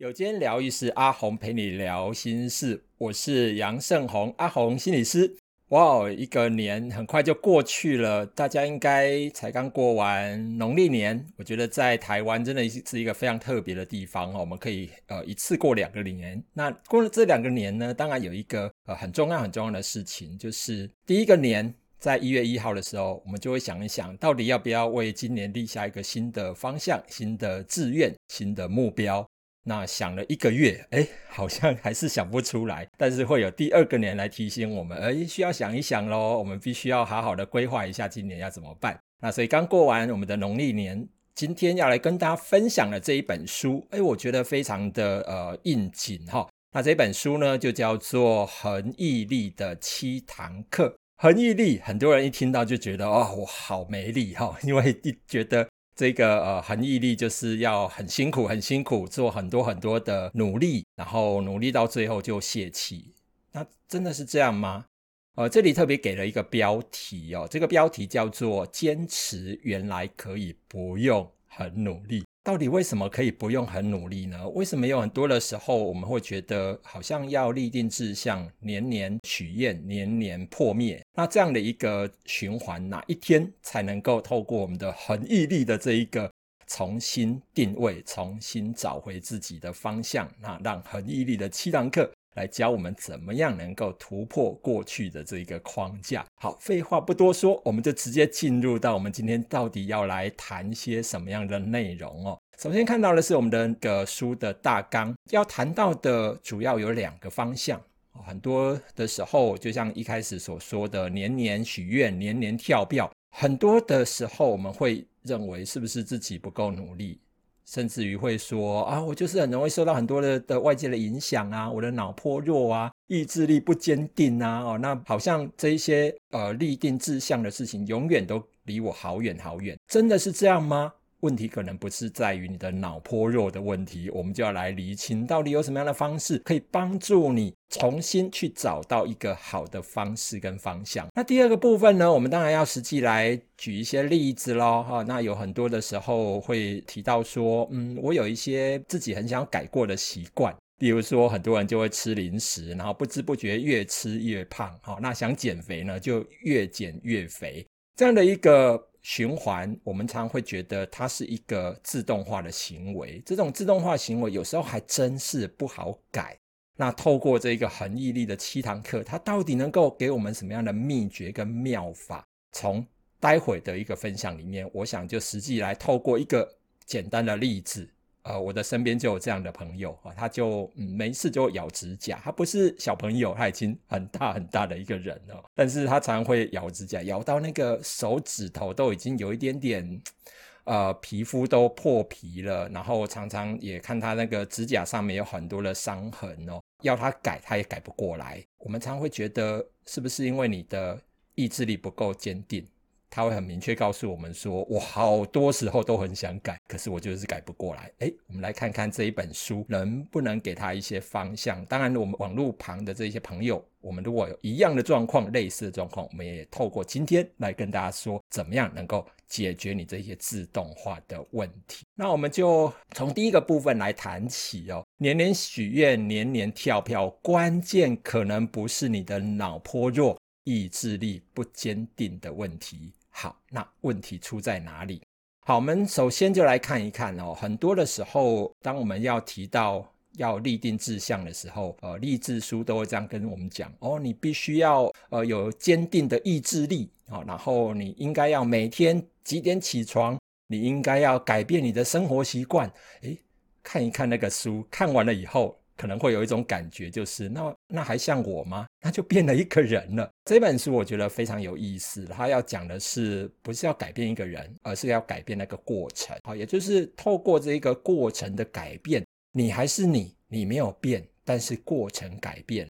有间疗愈师阿红陪你聊心事，我是杨胜宏，阿红心理师。哇哦，一个年很快就过去了，大家应该才刚过完农历年。我觉得在台湾真的是一个非常特别的地方哦，我们可以呃一次过两个年。那过了这两个年呢，当然有一个呃很重要很重要的事情，就是第一个年在一月一号的时候，我们就会想一想，到底要不要为今年立下一个新的方向、新的志愿、新的目标。那想了一个月，哎，好像还是想不出来。但是会有第二个年来提醒我们，哎，需要想一想喽。我们必须要好好的规划一下今年要怎么办。那所以刚过完我们的农历年，今天要来跟大家分享的这一本书，哎，我觉得非常的呃应景哈。那这本书呢，就叫做《恒毅力的七堂课》。恒毅力，很多人一听到就觉得哦，我好没力哈，因为一觉得。这个呃，恒毅力就是要很辛苦，很辛苦，做很多很多的努力，然后努力到最后就泄气。那真的是这样吗？呃，这里特别给了一个标题哦，这个标题叫做“坚持原来可以不用很努力”。到底为什么可以不用很努力呢？为什么有很多的时候我们会觉得好像要立定志向，年年许愿，年年破灭？那这样的一个循环，哪一天才能够透过我们的恒毅力的这一个重新定位，重新找回自己的方向？那让恒毅力的七堂课。来教我们怎么样能够突破过去的这一个框架。好，废话不多说，我们就直接进入到我们今天到底要来谈些什么样的内容哦。首先看到的是我们的个书的大纲，要谈到的主要有两个方向。很多的时候，就像一开始所说的，年年许愿，年年跳票。很多的时候，我们会认为是不是自己不够努力？甚至于会说啊，我就是很容易受到很多的的外界的影响啊，我的脑颇弱啊，意志力不坚定啊，哦，那好像这一些呃立定志向的事情，永远都离我好远好远，真的是这样吗？问题可能不是在于你的脑波弱的问题，我们就要来厘清到底有什么样的方式可以帮助你重新去找到一个好的方式跟方向。那第二个部分呢，我们当然要实际来举一些例子喽。哈，那有很多的时候会提到说，嗯，我有一些自己很想改过的习惯，比如说很多人就会吃零食，然后不知不觉越吃越胖。好，那想减肥呢，就越减越肥，这样的一个。循环，我们常常会觉得它是一个自动化的行为。这种自动化行为有时候还真是不好改。那透过这个恒毅力的七堂课，它到底能够给我们什么样的秘诀跟妙法？从待会的一个分享里面，我想就实际来透过一个简单的例子。呃，我的身边就有这样的朋友啊，他就嗯没事就咬指甲，他不是小朋友，他已经很大很大的一个人了，但是他常常会咬指甲，咬到那个手指头都已经有一点点，呃，皮肤都破皮了，然后常常也看他那个指甲上面有很多的伤痕哦，要他改他也改不过来。我们常常会觉得，是不是因为你的意志力不够坚定？他会很明确告诉我们说：“我好多时候都很想改，可是我就是改不过来。”诶，我们来看看这一本书能不能给他一些方向。当然，我们网络旁的这些朋友，我们如果有一样的状况、类似的状况，我们也透过今天来跟大家说，怎么样能够解决你这些自动化的问题。那我们就从第一个部分来谈起哦。年年许愿，年年跳票，关键可能不是你的脑波弱、意志力不坚定的问题。好，那问题出在哪里？好，我们首先就来看一看哦。很多的时候，当我们要提到要立定志向的时候，呃，励志书都会这样跟我们讲哦，你必须要呃有坚定的意志力啊，然后你应该要每天几点起床，你应该要改变你的生活习惯。诶，看一看那个书，看完了以后。可能会有一种感觉，就是那那还像我吗？那就变了一个人了。这本书我觉得非常有意思，它要讲的是不是要改变一个人，而是要改变那个过程。好，也就是透过这一个过程的改变，你还是你，你没有变，但是过程改变。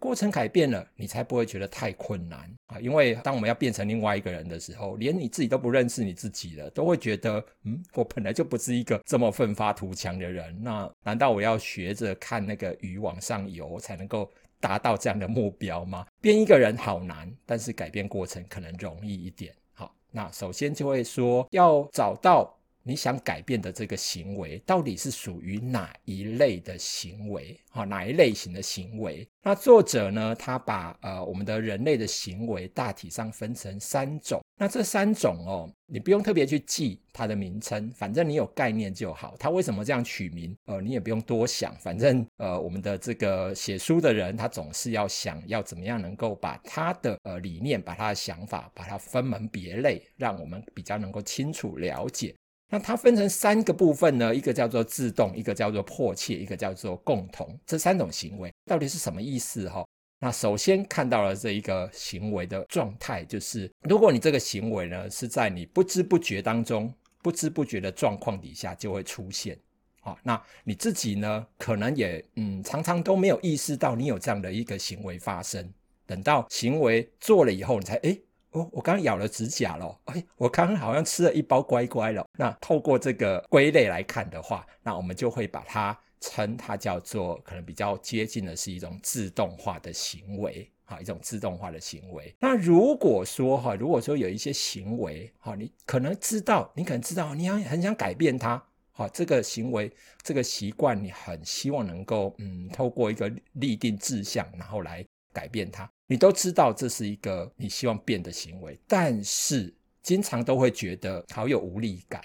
过程改变了，你才不会觉得太困难啊！因为当我们要变成另外一个人的时候，连你自己都不认识你自己了，都会觉得，嗯，我本来就不是一个这么奋发图强的人。那难道我要学着看那个鱼往上游才能够达到这样的目标吗？变一个人好难，但是改变过程可能容易一点。好，那首先就会说要找到你想改变的这个行为到底是属于哪一类的行为？哈，哪一类型的行为？那作者呢，他把呃我们的人类的行为大体上分成三种。那这三种哦，你不用特别去记它的名称，反正你有概念就好。它为什么这样取名？呃，你也不用多想，反正呃我们的这个写书的人，他总是要想要怎么样能够把他的呃理念、把他的想法，把它分门别类，让我们比较能够清楚了解。那它分成三个部分呢，一个叫做自动，一个叫做迫切，一个叫做共同。这三种行为到底是什么意思？哈，那首先看到了这一个行为的状态，就是如果你这个行为呢是在你不知不觉当中、不知不觉的状况底下就会出现。好，那你自己呢可能也嗯常常都没有意识到你有这样的一个行为发生，等到行为做了以后，你才诶哦，我刚刚咬了指甲了。哎，我刚刚好像吃了一包乖乖了。那透过这个归类来看的话，那我们就会把它称它叫做可能比较接近的是一种自动化的行为，哈，一种自动化的行为。那如果说哈，如果说有一些行为，哈，你可能知道，你可能知道，你要很想改变它，哈，这个行为，这个习惯，你很希望能够，嗯，透过一个立定志向，然后来改变它。你都知道这是一个你希望变的行为，但是经常都会觉得好有无力感，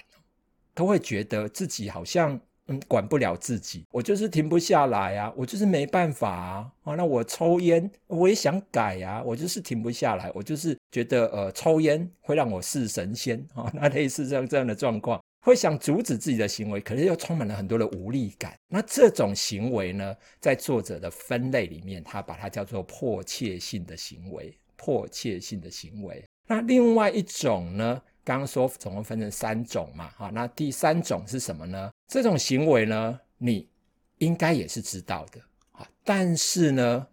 都会觉得自己好像嗯管不了自己，我就是停不下来啊，我就是没办法啊，那我抽烟我也想改啊，我就是停不下来，我就是觉得呃抽烟会让我是神仙啊，那类似这样这样的状况。会想阻止自己的行为，可是又充满了很多的无力感。那这种行为呢，在作者的分类里面，他把它叫做迫切性的行为。迫切性的行为。那另外一种呢，刚刚说总共分成三种嘛，哈，那第三种是什么呢？这种行为呢，你应该也是知道的，啊，但是呢，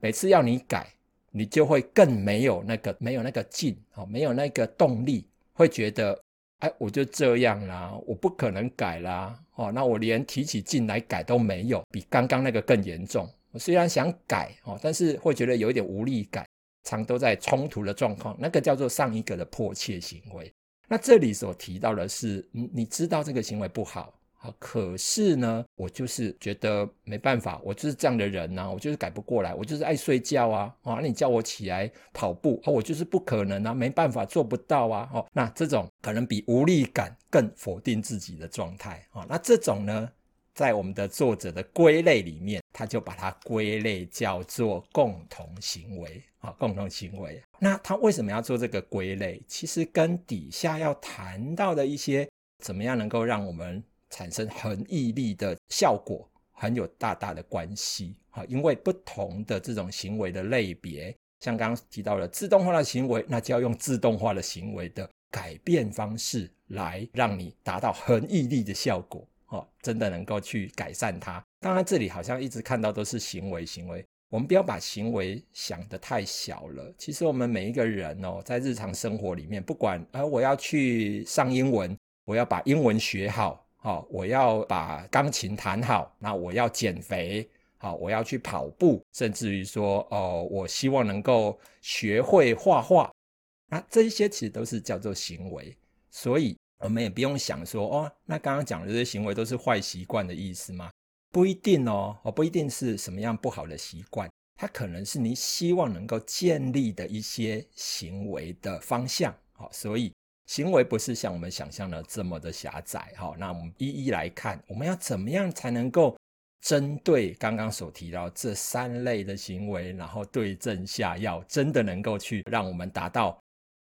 每次要你改，你就会更没有那个没有那个劲，啊，没有那个动力，会觉得。哎，我就这样啦，我不可能改啦，哦，那我连提起劲来改都没有，比刚刚那个更严重。我虽然想改哦，但是会觉得有一点无力感，常都在冲突的状况，那个叫做上一个的迫切行为。那这里所提到的是，嗯，你知道这个行为不好啊。可是呢，我就是觉得没办法，我就是这样的人呐、啊，我就是改不过来，我就是爱睡觉啊，啊，你叫我起来跑步啊，我就是不可能啊，没办法，做不到啊，哦，那这种可能比无力感更否定自己的状态啊，那这种呢，在我们的作者的归类里面，他就把它归类叫做共同行为啊，共同行为。那他为什么要做这个归类？其实跟底下要谈到的一些怎么样能够让我们。产生恒毅力的效果很有大大的关系啊，因为不同的这种行为的类别，像刚刚提到的自动化的行为，那就要用自动化的行为的改变方式来让你达到恒毅力的效果哦，真的能够去改善它。当然，这里好像一直看到都是行为，行为，我们不要把行为想得太小了。其实我们每一个人哦，在日常生活里面，不管呃我要去上英文，我要把英文学好。好，我要把钢琴弹好，那我要减肥，好，我要去跑步，甚至于说，哦，我希望能够学会画画，那这些其实都是叫做行为，所以我们也不用想说，哦，那刚刚讲的这些行为都是坏习惯的意思吗？不一定哦，哦，不一定是什么样不好的习惯，它可能是你希望能够建立的一些行为的方向，好，所以。行为不是像我们想象的这么的狭窄，那我们一一来看，我们要怎么样才能够针对刚刚所提到这三类的行为，然后对症下药，真的能够去让我们达到。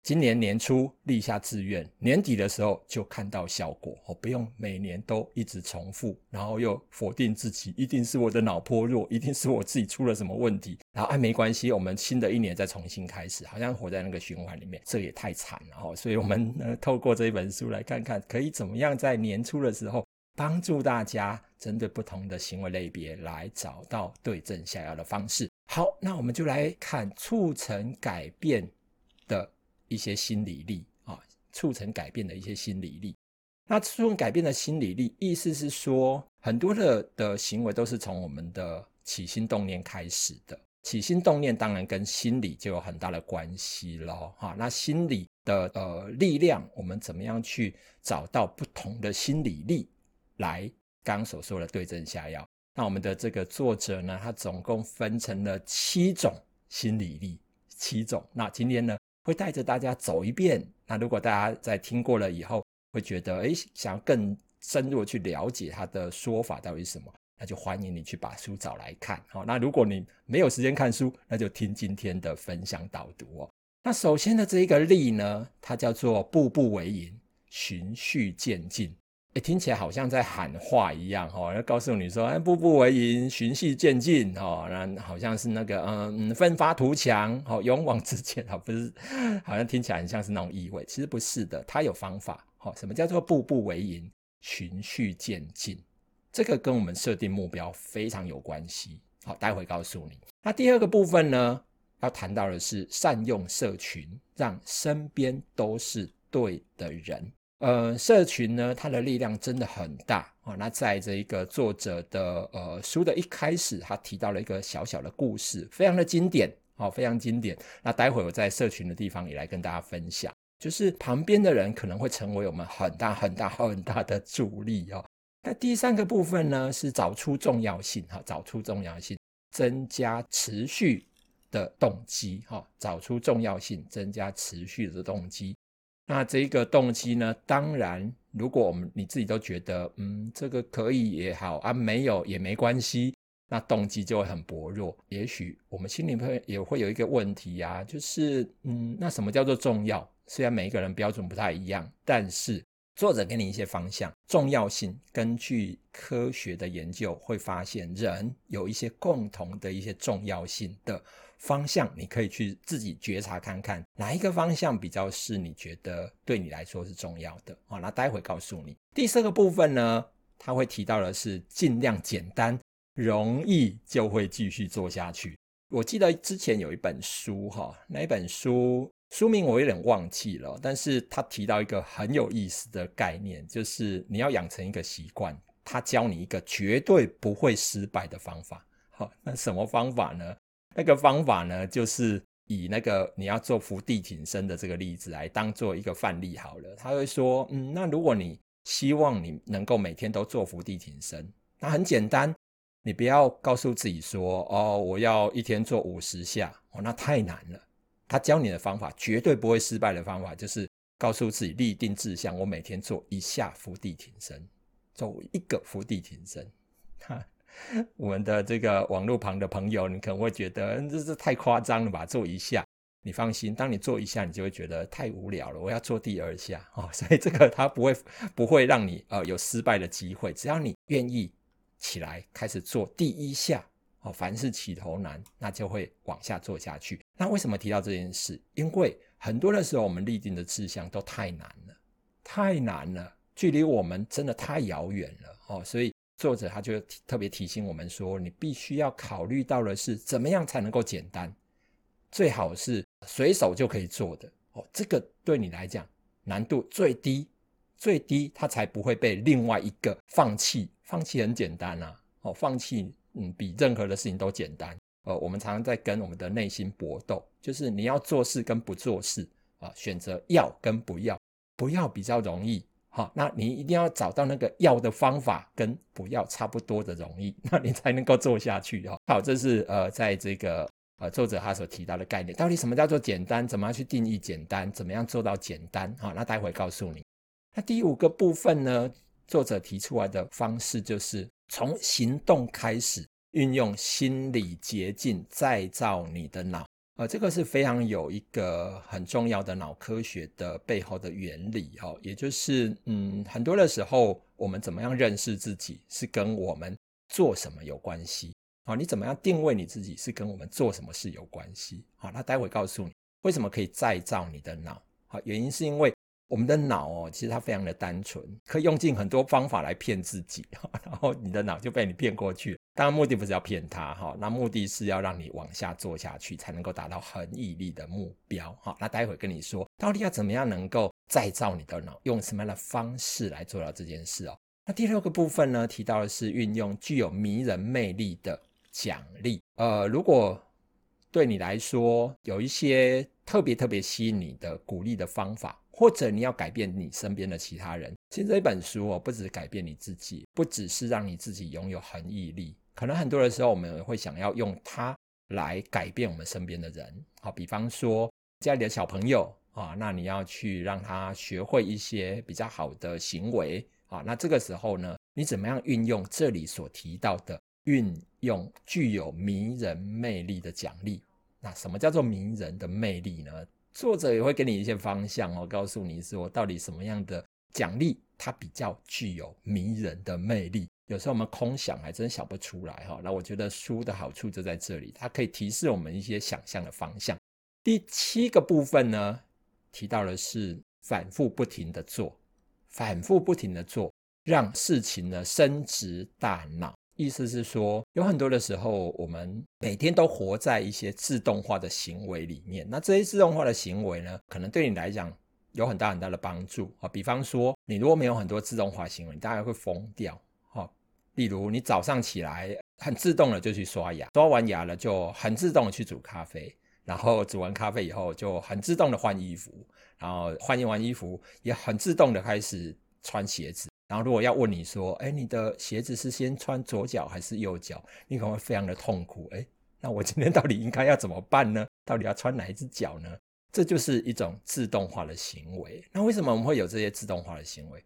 今年年初立下志愿，年底的时候就看到效果。我不用每年都一直重复，然后又否定自己，一定是我的脑波弱，一定是我自己出了什么问题。然后哎，没关系，我们新的一年再重新开始，好像活在那个循环里面，这也太惨了哦。所以，我们呢，透过这一本书来看看，可以怎么样在年初的时候帮助大家针对不同的行为类别来找到对症下药的方式。好，那我们就来看促成改变的。一些心理力啊，促成改变的一些心理力。那促成改变的心理力，意思是说，很多的的行为都是从我们的起心动念开始的。起心动念当然跟心理就有很大的关系咯。哈。那心理的呃力量，我们怎么样去找到不同的心理力来刚刚所说的对症下药？那我们的这个作者呢，他总共分成了七种心理力，七种。那今天呢，会带着大家走一遍。那如果大家在听过了以后，会觉得诶，想要更深入去了解他的说法到底是什么，那就欢迎你去把书找来看。好，那如果你没有时间看书，那就听今天的分享导读哦。那首先的这一个例呢，它叫做步步为营，循序渐进。诶，听起来好像在喊话一样哈，要告诉你说，哎，步步为营，循序渐进哈，那好像是那个嗯，奋发图强，好，勇往直前啊，不是，好像听起来很像是那种意味，其实不是的，它有方法。好，什么叫做步步为营，循序渐进？这个跟我们设定目标非常有关系。好，待会告诉你。那第二个部分呢？要谈到的是善用社群，让身边都是对的人。呃，社群呢，它的力量真的很大哦。那在这一个作者的呃书的一开始，他提到了一个小小的故事，非常的经典哦，非常经典。那待会我在社群的地方也来跟大家分享，就是旁边的人可能会成为我们很大很大很大的 阻力哦。那第三个部分呢，是找出重要性哈，找出重要性，增加持续。的动机，哈，找出重要性，增加持续的动机。那这个动机呢？当然，如果我们你自己都觉得，嗯，这个可以也好啊，没有也没关系，那动机就会很薄弱。也许我们心里会也会有一个问题呀，就是，嗯，那什么叫做重要？虽然每一个人标准不太一样，但是作者给你一些方向，重要性。根据科学的研究，会发现人有一些共同的一些重要性的。方向，你可以去自己觉察看看，哪一个方向比较是你觉得对你来说是重要的。好，那待会告诉你。第四个部分呢，他会提到的是尽量简单，容易就会继续做下去。我记得之前有一本书，哈，那一本书书名我有点忘记了，但是他提到一个很有意思的概念，就是你要养成一个习惯，他教你一个绝对不会失败的方法。好，那什么方法呢？那个方法呢，就是以那个你要做伏地挺身的这个例子来当做一个范例好了。他会说，嗯，那如果你希望你能够每天都做伏地挺身，那很简单，你不要告诉自己说，哦，我要一天做五十下，哦，那太难了。他教你的方法绝对不会失败的方法，就是告诉自己立定志向，我每天做一下伏地挺身，做一个伏地挺身，哈。我们的这个网络旁的朋友，你可能会觉得这是太夸张了吧？做一下，你放心，当你做一下，你就会觉得太无聊了。我要做第二下 哦，所以这个它不会不会让你呃有失败的机会。只要你愿意起来开始做第一下哦，凡事起头难，那就会往下做下去。那为什么提到这件事？因为很多的时候我们立定的志向都太难了，太难了，距离我们真的太遥远了哦，所以。作者他就特别提醒我们说，你必须要考虑到的是怎么样才能够简单，最好是随手就可以做的哦。这个对你来讲难度最低，最低，它才不会被另外一个放弃。放弃很简单啊，哦，放弃嗯比任何的事情都简单。呃，我们常常在跟我们的内心搏斗，就是你要做事跟不做事啊，选择要跟不要，不要比较容易。好，那你一定要找到那个要的方法跟不要差不多的容易，那你才能够做下去哦。好，这是呃，在这个呃作者他所提到的概念，到底什么叫做简单？怎么样去定义简单？怎么样做到简单？好，那待会告诉你。那第五个部分呢，作者提出来的方式就是从行动开始，运用心理捷径再造你的脑。呃，这个是非常有一个很重要的脑科学的背后的原理哦，也就是嗯，很多的时候我们怎么样认识自己是跟我们做什么有关系啊？你怎么样定位你自己是跟我们做什么事有关系？好，那待会告诉你为什么可以再造你的脑。好，原因是因为。我们的脑哦，其实它非常的单纯，可以用尽很多方法来骗自己，然后你的脑就被你骗过去。当然目的不是要骗他哈，那目的是要让你往下做下去，才能够达到恒毅力的目标哈。那待会跟你说，到底要怎么样能够再造你的脑，用什么样的方式来做到这件事哦？那第六个部分呢，提到的是运用具有迷人魅力的奖励。呃，如果对你来说有一些特别特别吸引你的鼓励的方法，或者你要改变你身边的其他人。其实这一本书哦，不只是改变你自己，不只是让你自己拥有恒毅力，可能很多的时候我们会想要用它来改变我们身边的人。好，比方说家里的小朋友啊，那你要去让他学会一些比较好的行为啊，那这个时候呢，你怎么样运用这里所提到的？运用具有迷人魅力的奖励，那什么叫做迷人的魅力呢？作者也会给你一些方向哦，告诉你说到底什么样的奖励它比较具有迷人的魅力。有时候我们空想还真想不出来哈。那我觉得书的好处就在这里，它可以提示我们一些想象的方向。第七个部分呢，提到的是反复不停的做，反复不停的做，让事情呢升值大脑。意思是说，有很多的时候，我们每天都活在一些自动化的行为里面。那这些自动化的行为呢，可能对你来讲有很大很大的帮助啊。比方说，你如果没有很多自动化行为，你大概会疯掉。例如，你早上起来很自动的就去刷牙，刷完牙了就很自动的去煮咖啡，然后煮完咖啡以后就很自动的换衣服，然后换完衣服也很自动的开始穿鞋子。然后，如果要问你说，哎，你的鞋子是先穿左脚还是右脚？你可能会非常的痛苦。哎，那我今天到底应该要怎么办呢？到底要穿哪一只脚呢？这就是一种自动化的行为。那为什么我们会有这些自动化的行为？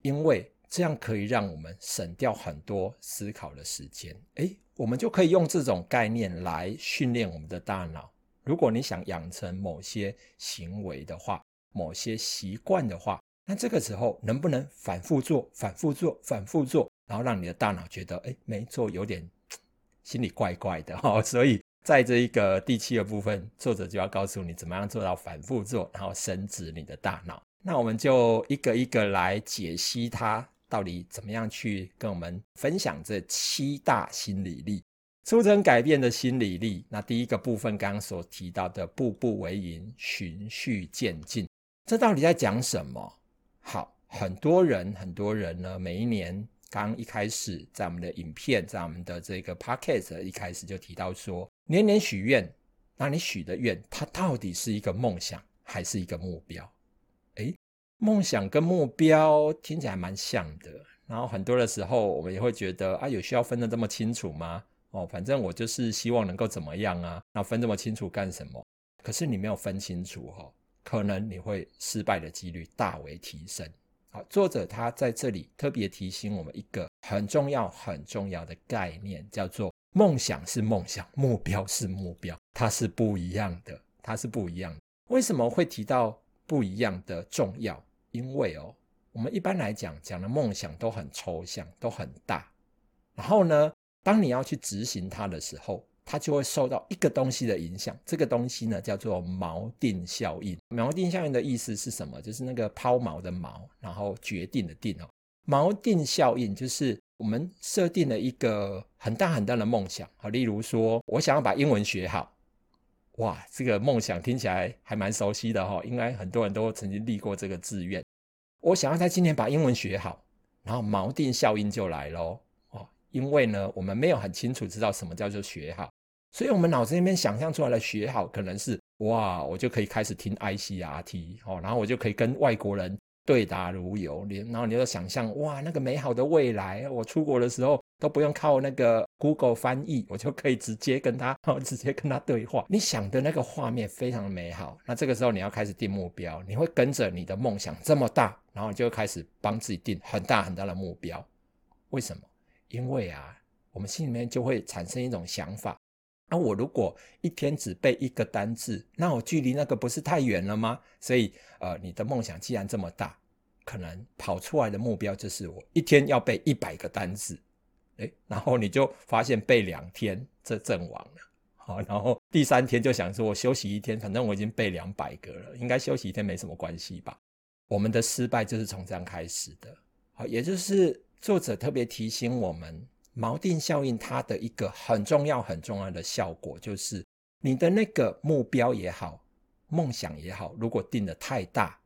因为这样可以让我们省掉很多思考的时间。哎，我们就可以用这种概念来训练我们的大脑。如果你想养成某些行为的话，某些习惯的话。那这个时候能不能反复做、反复做、反复做，然后让你的大脑觉得，哎，没做有点 心里怪怪的哈。所以在这一个第七个部分，作者就要告诉你怎么样做到反复做，然后深植你的大脑。那我们就一个一个来解析它到底怎么样去跟我们分享这七大心理力，促成改变的心理力。那第一个部分刚刚所提到的步步为营、循序渐进，这到底在讲什么？好，很多人，很多人呢，每一年刚一开始，在我们的影片，在我们的这个 podcast 一开始就提到说，年年许愿，那你许的愿，它到底是一个梦想还是一个目标？诶，梦想跟目标听起来蛮像的，然后很多的时候，我们也会觉得啊，有需要分得这么清楚吗？哦，反正我就是希望能够怎么样啊，那分这么清楚干什么？可是你没有分清楚哈、哦。可能你会失败的几率大为提升。好，作者他在这里特别提醒我们一个很重要、很重要的概念，叫做梦想是梦想，目标是目标，它是不一样的，它是不一样的。为什么会提到不一样的重要？因为哦，我们一般来讲讲的梦想都很抽象，都很大。然后呢，当你要去执行它的时候，它就会受到一个东西的影响，这个东西呢叫做锚定效应。锚定效应的意思是什么？就是那个抛锚的锚，然后决定的定哦。锚定效应就是我们设定了一个很大很大的梦想，好，例如说我想要把英文学好，哇，这个梦想听起来还蛮熟悉的哈，应该很多人都曾经立过这个志愿。我想要在今年把英文学好，然后锚定效应就来喽哦。因为呢，我们没有很清楚知道什么叫做学好，所以我们脑子里面想象出来的学好，可能是哇，我就可以开始听 ICRT 哦，然后我就可以跟外国人对答如流，然后你就想象哇，那个美好的未来，我出国的时候都不用靠那个 Google 翻译，我就可以直接跟他，直接跟他对话。你想的那个画面非常美好，那这个时候你要开始定目标，你会跟着你的梦想这么大，然后你就开始帮自己定很大很大的目标，为什么？因为啊，我们心里面就会产生一种想法，那、我如果一天只背一个单字，那我距离那个不是太远了吗？所以，呃，你的梦想既然这么大，可能跑出来的目标就是我一天要背一百个单字，诶，然后你就发现背两天这阵亡了，好，然后第三天就想说我休息一天，反正我已经背两百个了，应该休息一天没什么关系吧？我们的失败就是从这样开始的，好，也就是。作者特别提醒我们，锚定效应它的一个很重要、很重要的效果，就是你的那个目标也好、梦想也好，如果定得太大，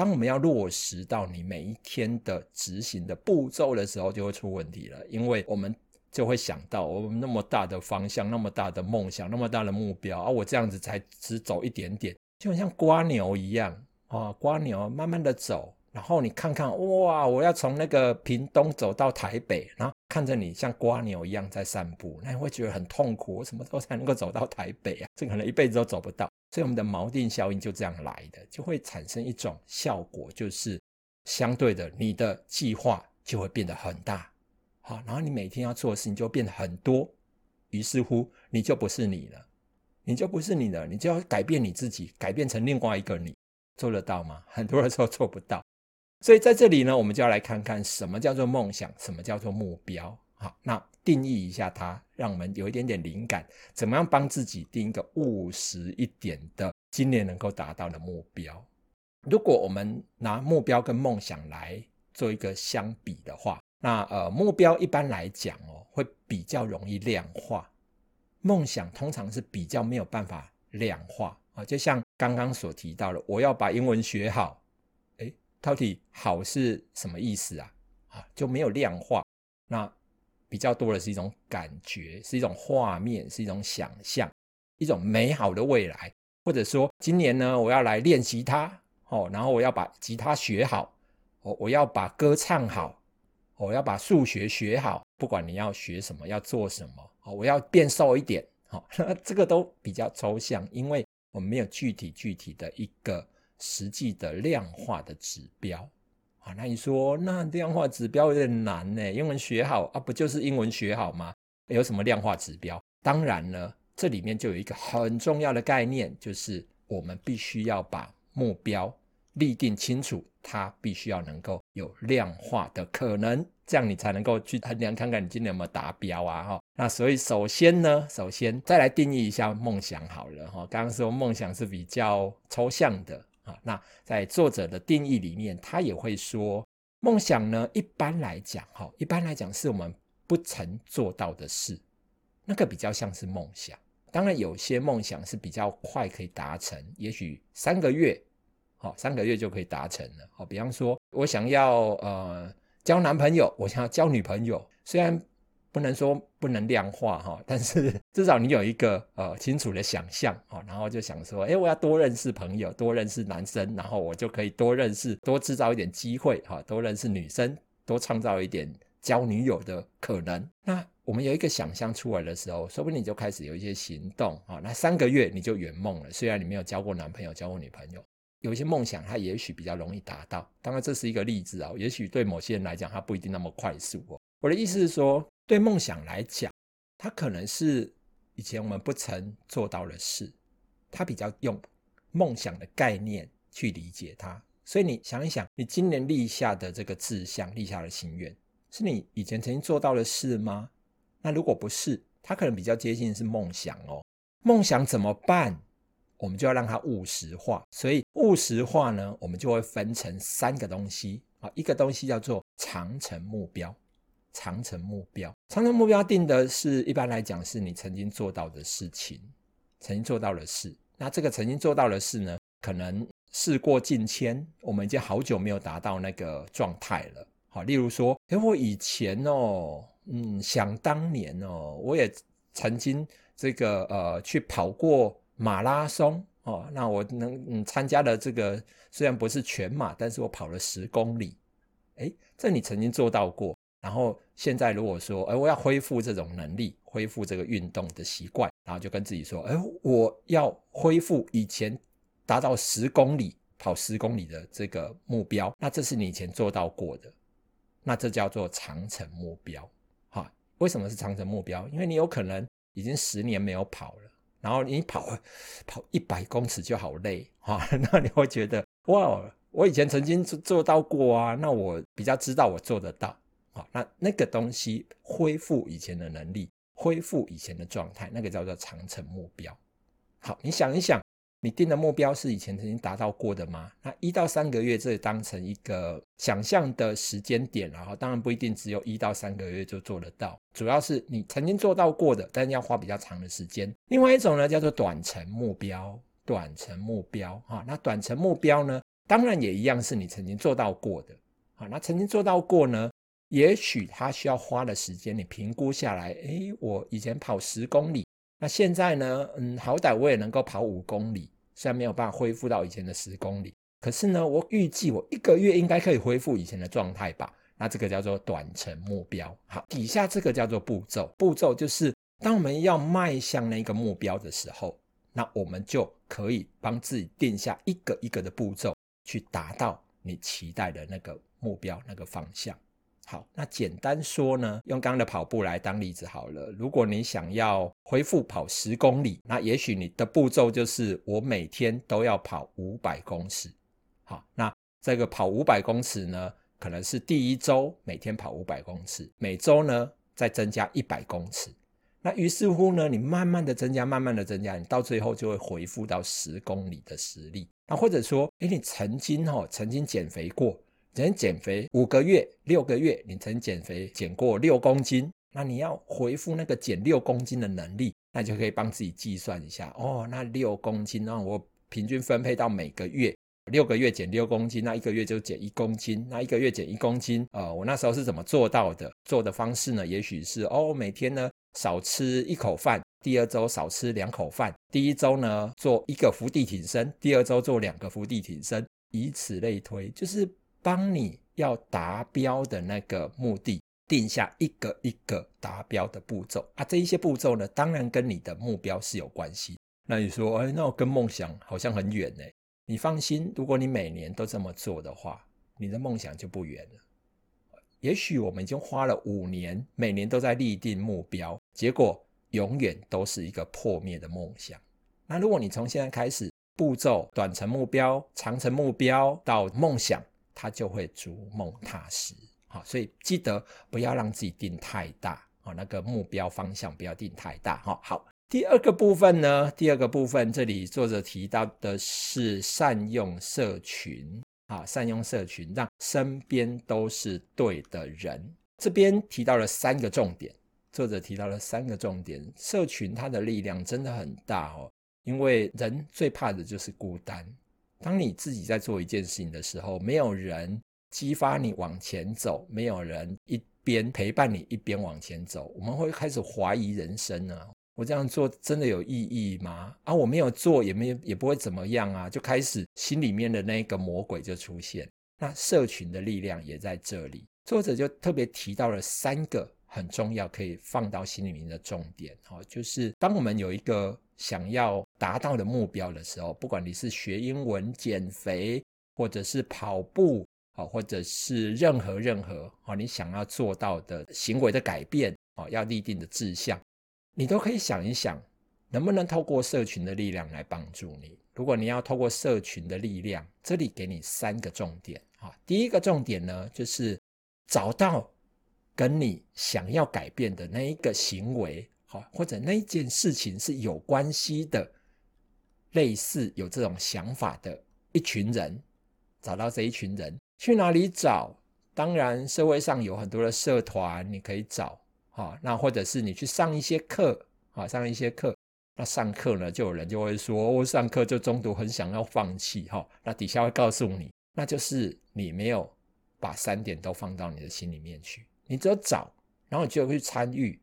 当我们要落实到你每一天的执行的步骤的时候，就会出问题了。因为我们就会想到我们那么大的方向，那么大的梦想，那么大的目标啊，我这样子才只走一点点，就像蜗牛一样啊，蜗牛慢慢的走。然后你看看，哇！我要从那个屏东走到台北，然后看着你像蜗牛一样在散步，那你会觉得很痛苦。我什么时候才能够走到台北啊？这可能一辈子都走不到。所以我们的锚定效应就这样来的，就会产生一种效果，就是相对的，你的计划就会变得很大，好，然后你每天要做的事情就变得很多，于是乎你就不是你了，你就不是你了，你就要改变你自己，改变成另外一个你，做得到吗？很多人说做不到。所以在这里呢，我们就要来看看什么叫做梦想，什么叫做目标。好，那定义一下它，让我们有一点点灵感，怎么样帮自己定一个务实一点的今年能够达到的目标。如果我们拿目标跟梦想来做一个相比的话，那呃，目标一般来讲哦，会比较容易量化，梦想通常是比较没有办法量化啊。就像刚刚所提到的，我要把英文学好。到底好是什么意思啊？啊，就没有量化，那比较多的是一种感觉，是一种画面，是一种想象，一种美好的未来。或者说，今年呢，我要来练吉他，哦，然后我要把吉他学好，我我要把歌唱好，我要把数学学好。不管你要学什么，要做什么，哦，我要变瘦一点，好，这个都比较抽象，因为我们没有具体具体的一个。实际的量化的指标那你说那量化指标有点难呢？英文学好啊，不就是英文学好吗？有什么量化指标？当然呢，这里面就有一个很重要的概念，就是我们必须要把目标立定清楚，它必须要能够有量化的可能，这样你才能够去衡量看看你今年有没有达标啊！哈，那所以首先呢，首先再来定义一下梦想好了哈。刚刚说梦想是比较抽象的。那在作者的定义里面，他也会说，梦想呢，一般来讲，哈，一般来讲是我们不曾做到的事，那个比较像是梦想。当然，有些梦想是比较快可以达成，也许三个月，好，三个月就可以达成了。好，比方说，我想要呃交男朋友，我想要交女朋友，虽然。不能说不能量化哈，但是 至少你有一个呃清楚的想象啊，然后就想说，诶，我要多认识朋友，多认识男生，然后我就可以多认识，多制造一点机会哈，多认识女生，多创造一点交女友的可能。那我们有一个想象出来的时候，说不定你就开始有一些行动啊。那三个月你就圆梦了，虽然你没有交过男朋友，交过女朋友，有一些梦想它也许比较容易达到。当然这是一个例子啊，也许对某些人来讲，它不一定那么快速哦。我的意思是说。对梦想来讲，它可能是以前我们不曾做到的事，它比较用梦想的概念去理解它。所以你想一想，你今年立下的这个志向、立下的心愿，是你以前曾经做到的事吗？那如果不是，它可能比较接近是梦想哦。梦想怎么办？我们就要让它务实化。所以务实化呢，我们就会分成三个东西啊，一个东西叫做长程目标。长程目标，长程目标定的是一般来讲是你曾经做到的事情，曾经做到的事。那这个曾经做到的事呢，可能事过境迁，我们已经好久没有达到那个状态了。好，例如说，诶，我以前哦，嗯，想当年哦，我也曾经这个呃去跑过马拉松哦，那我能嗯参加了这个虽然不是全马，但是我跑了十公里。诶，这你曾经做到过。然后现在如果说，哎，我要恢复这种能力，恢复这个运动的习惯，然后就跟自己说，哎，我要恢复以前达到十公里跑十公里的这个目标，那这是你以前做到过的，那这叫做长程目标，哈。为什么是长程目标？因为你有可能已经十年没有跑了，然后你跑跑一百公尺就好累，哈，那你会觉得，哇，我以前曾经做做到过啊，那我比较知道我做得到。好，那那个东西恢复以前的能力，恢复以前的状态，那个叫做长程目标。好，你想一想，你定的目标是以前曾经达到过的吗？那一到三个月，这当成一个想象的时间点，然后当然不一定只有一到三个月就做得到，主要是你曾经做到过的，但是要花比较长的时间。另外一种呢，叫做短程目标，短程目标哈，那短程目标呢，当然也一样是你曾经做到过的。好，那曾经做到过呢？也许他需要花的时间，你评估下来，诶，我以前跑十公里，那现在呢，嗯，好歹我也能够跑五公里，虽然没有办法恢复到以前的十公里，可是呢，我预计我一个月应该可以恢复以前的状态吧。那这个叫做短程目标。好，底下这个叫做步骤，步骤就是当我们要迈向那个目标的时候，那我们就可以帮自己定下一个一个的步骤，去达到你期待的那个目标那个方向。好，那简单说呢，用刚刚的跑步来当例子好了。如果你想要恢复跑十公里，那也许你的步骤就是我每天都要跑五百公尺。好，那这个跑五百公尺呢，可能是第一周每天跑五百公尺，每周呢再增加一百公尺。那于是乎呢，你慢慢的增加，慢慢的增加，你到最后就会恢复到十公里的实力。那或者说，诶，你曾经哈、曾经减肥过。人减肥五个月、六个月，你曾减肥减过六公斤，那你要恢复那个减六公斤的能力，那就可以帮自己计算一下哦。那六公斤，那我平均分配到每个月，六个月减六公斤，那一个月就减一公斤，那一个月减一公斤，呃，我那时候是怎么做到的？做的方式呢？也许是哦，每天呢少吃一口饭，第二周少吃两口饭，第一周呢做一个伏地挺身，第二周做两个伏地挺身，以此类推，就是。帮你要达标的那个目的定下一个一个达标的步骤啊，这一些步骤呢，当然跟你的目标是有关系。那你说，哎，那我跟梦想好像很远呢？你放心，如果你每年都这么做的话，你的梦想就不远了。也许我们已经花了五年，每年都在立定目标，结果永远都是一个破灭的梦想。那如果你从现在开始，步骤、短程目标、长程目标到梦想。他就会逐梦踏实，好，所以记得不要让自己定太大，哦，那个目标方向不要定太大，哈，好。第二个部分呢，第二个部分这里作者提到的是善用社群，啊，善用社群，让身边都是对的人。这边提到了三个重点，作者提到了三个重点，社群它的力量真的很大哦，因为人最怕的就是孤单。当你自己在做一件事情的时候，没有人激发你往前走，没有人一边陪伴你一边往前走，我们会开始怀疑人生呢、我这样做真的有意义吗？啊，我没有做也没也不会怎么样啊，就开始心里面的那个魔鬼就出现。那社群的力量也在这里，作者就特别提到了三个很重要可以放到心里面的重点，哈，就是当我们有一个。想要达到的目标的时候，不管你是学英文、减肥，或者是跑步，啊，或者是任何任何啊，你想要做到的行为的改变，啊，要立定的志向，你都可以想一想，能不能透过社群的力量来帮助你。如果你要透过社群的力量，这里给你三个重点，啊，第一个重点呢，就是找到跟你想要改变的那一个行为。好，或者那件事情是有关系的，类似有这种想法的一群人，找到这一群人，去哪里找？当然，社会上有很多的社团，你可以找。哈，那或者是你去上一些课，啊，上一些课。那上课呢，就有人就会说，我上课就中途很想要放弃。哈，那底下会告诉你，那就是你没有把三点都放到你的心里面去，你只有找，然后你就会去参与。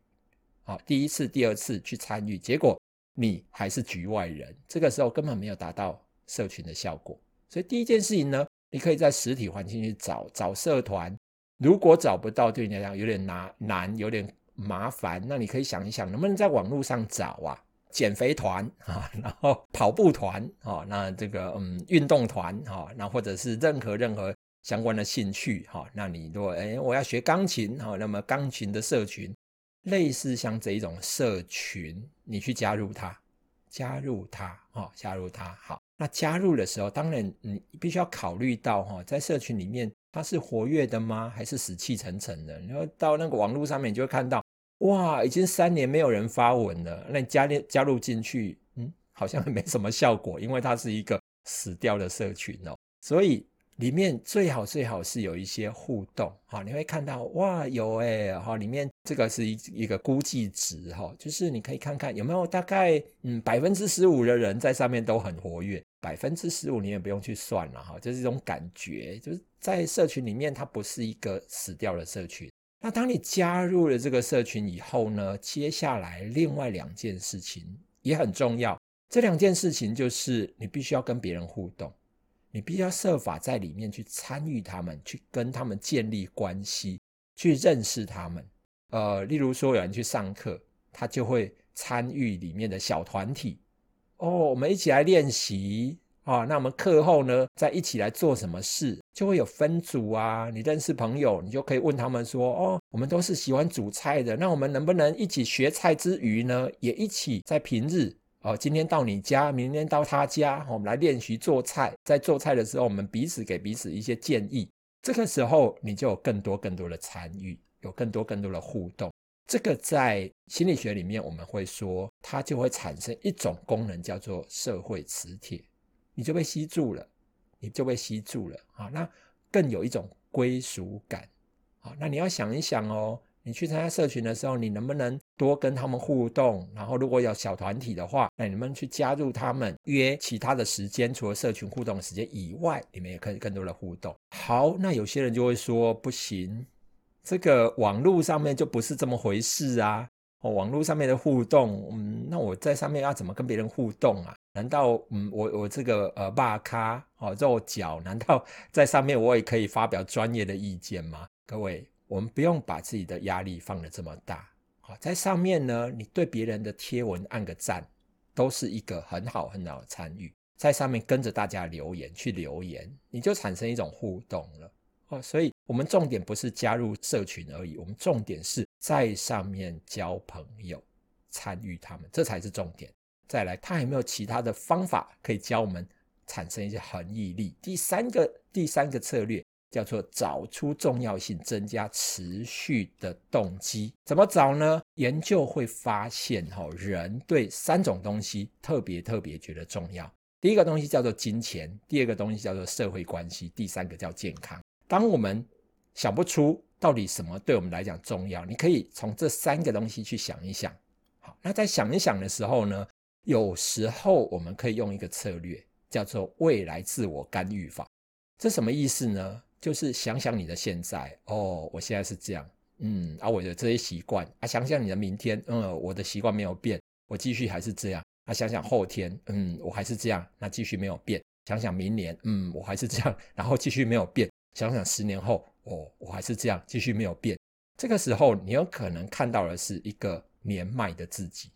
好，第一次、第二次去参与，结果你还是局外人，这个时候根本没有达到社群的效果。所以第一件事情呢，你可以在实体环境去找找社团，如果找不到，对你来讲有点难难，有点麻烦，那你可以想一想，能不能在网络上找啊？减肥团啊，然后跑步团啊，那这个嗯运动团哈，那或者是任何任何相关的兴趣哈，那你如果哎我要学钢琴哈，那么钢琴的社群。类似像这一种社群，你去加入它，加入它，哦，加入它，好。那加入的时候，当然你必须要考虑到，哈，在社群里面它是活跃的吗？还是死气沉沉的？然后到那个网络上面，你就会看到，哇，已经三年没有人发文了。那你加入加入进去，嗯，好像没什么效果，因为它是一个死掉的社群哦，所以。里面最好最好是有一些互动，哈，你会看到哇，有诶，哈，里面这个是一一个估计值，哈，就是你可以看看有没有大概嗯百分之十五的人在上面都很活跃，百分之十五你也不用去算了哈，就是这种感觉，就是在社群里面它不是一个死掉的社群，那当你加入了这个社群以后呢，接下来另外两件事情也很重要。这两件事情就是你必须要跟别人互动，你必须要设法在里面去参与他们，去跟他们建立关系，去认识他们。呃，例如说有人去上课，他就会参与里面的小团体。哦，我们一起来练习。啊，那我们课后呢，再一起来做什么事，就会有分组啊。你认识朋友，你就可以问他们说：“哦，我们都是喜欢煮菜的，那我们能不能一起学菜之余呢，也一起在平日哦，今天到你家，明天到他家，我们来练习做菜。在做菜的时候，我们彼此给彼此一些建议。这个时候，你就有更多更多的参与，有更多更多的互动。这个在心理学里面，我们会说，它就会产生一种功能，叫做社会磁铁。你就被吸住了，你就被吸住了啊！那更有一种归属感啊！那你要想一想哦，你去参加社群的时候，你能不能多跟他们互动？然后如果有小团体的话，那你们去加入他们，约其他的时间，除了社群互动的时间以外，你们也可以更多的互动。好，那有些人就会说不行，这个网络上面就不是这么回事啊！哦，网络上面的互动，嗯，那我在上面要怎么跟别人互动啊？难道，嗯，我我这个呃肉咖哦肉脚，难道 在上面我也可以发表专业的意见吗？各位，我们不用把自己的压力放得这么大。好，在上面呢，你对别人的贴文按个赞，都是一个很好很好的参与。在上面跟着大家留言去留言，你就产生一种互动了。哦，所以我们重点不是加入社群而已，我们重点是在上面交朋友，参与他们，这才是重点。再来，他有没有其他的方法可以教我们产生一些恒毅力？第三个，第三个策略叫做找出重要性，增加持续的动机。怎么找呢？研究会发现，哈，人对三种东西特别特别觉得重要。第一个东西叫做金钱，第二个东西叫做社会关系，第三个叫健康。当我们想不出到底什么对我们来讲重要，你可以从这三个东西去想一想。好，那在想一想的时候呢，有时候我们可以用一个策略，叫做未来自我干预法。这什么意思呢？就是想想你的现在，哦，我现在是这样，嗯，啊，我的这些习惯，啊，想想你的明天，嗯，我的习惯没有变，我继续还是这样。啊，想想后天，嗯，我还是这样，那继续没有变。想想明年，嗯，我还是这样，然后继续没有变。想想十年后，哦，我还是这样，继续没有变。这个时候，你有可能看到的是一个年迈的自己，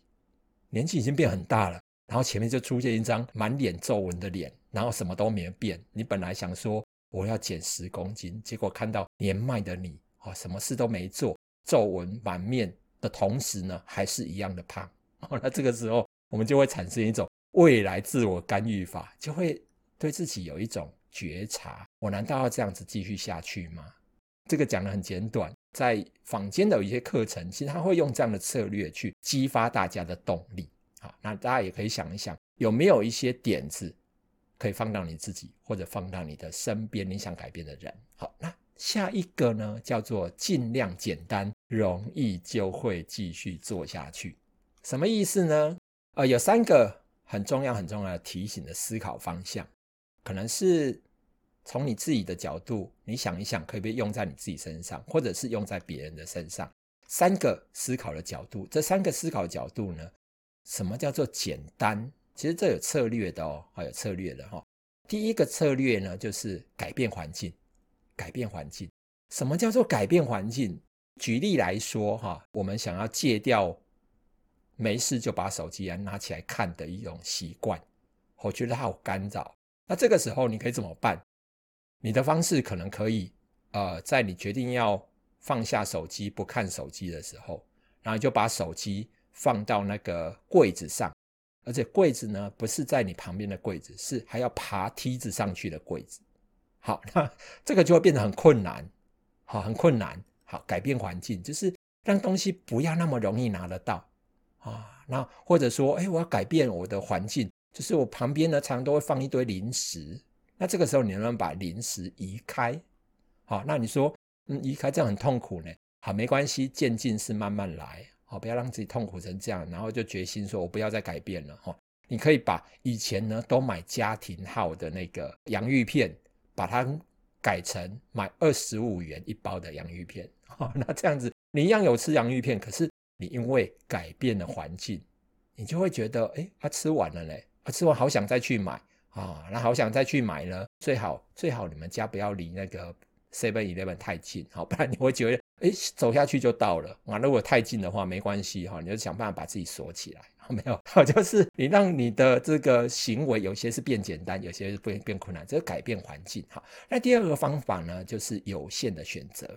年纪已经变很大了，然后前面就出现一张满脸皱纹的脸，然后什么都没变。你本来想说我要减十公斤，结果看到年迈的你，哦，什么事都没做，皱纹满面的同时呢，还是一样的胖。那这个时候，我们就会产生一种未来自我干预法，就会对自己有一种。觉察，我难道要这样子继续下去吗？这个讲得很简短，在坊间的有一些课程，其实他会用这样的策略去激发大家的动力。好，那大家也可以想一想，有没有一些点子可以放到你自己，或者放到你的身边，你想改变的人。好，那下一个呢，叫做尽量简单，容易就会继续做下去。什么意思呢？呃，有三个很重要、很重要的提醒的思考方向。可能是从你自己的角度，你想一想，可以不可以用在你自己身上，或者是用在别人的身上？三个思考的角度，这三个思考角度呢，什么叫做简单？其实这有策略的哦，还有策略的哈。第一个策略呢，就是改变环境，改变环境。什么叫做改变环境？举例来说哈，我们想要戒掉没事就把手机啊拿起来看的一种习惯，我觉得它好干扰。那这个时候你可以怎么办？你的方式可能可以，呃，在你决定要放下手机不看手机的时候，然后就把手机放到那个柜子上，而且柜子呢不是在你旁边的柜子，是还要爬梯子上去的柜子。好，那 这个就会变得很困难，好，很困难。好，改变环境就是让东西不要那么容易拿得到啊。那或者说，哎，我要改变我的环境。就是我旁边呢，常常都会放一堆零食。那这个时候，你能不能把零食移开？好，那你说，嗯，移开这样很痛苦呢？好，没关系，渐进是慢慢来。好，不要让自己痛苦成这样，然后就决心说，我不要再改变了。哈，你可以把以前呢都买家庭号的那个洋芋片，把它改成买二十五元一包的洋芋片。好，那这样子你一样有吃洋芋片，可是你因为改变了环境，你就会觉得，哎，他吃完了嘞，他吃完好想再去买啊，那好想再去买呢，最好最好你们家不要离那个 Seven Eleven 太近，好，不然你会觉得。哎，走下去就到了啊！如果太近的话，没关系哈，你就想办法把自己锁起来。没有，就是你让你的这个行为有些是变简单，有些是变变困难，这是改变环境哈。那第二个方法呢，就是有限的选择，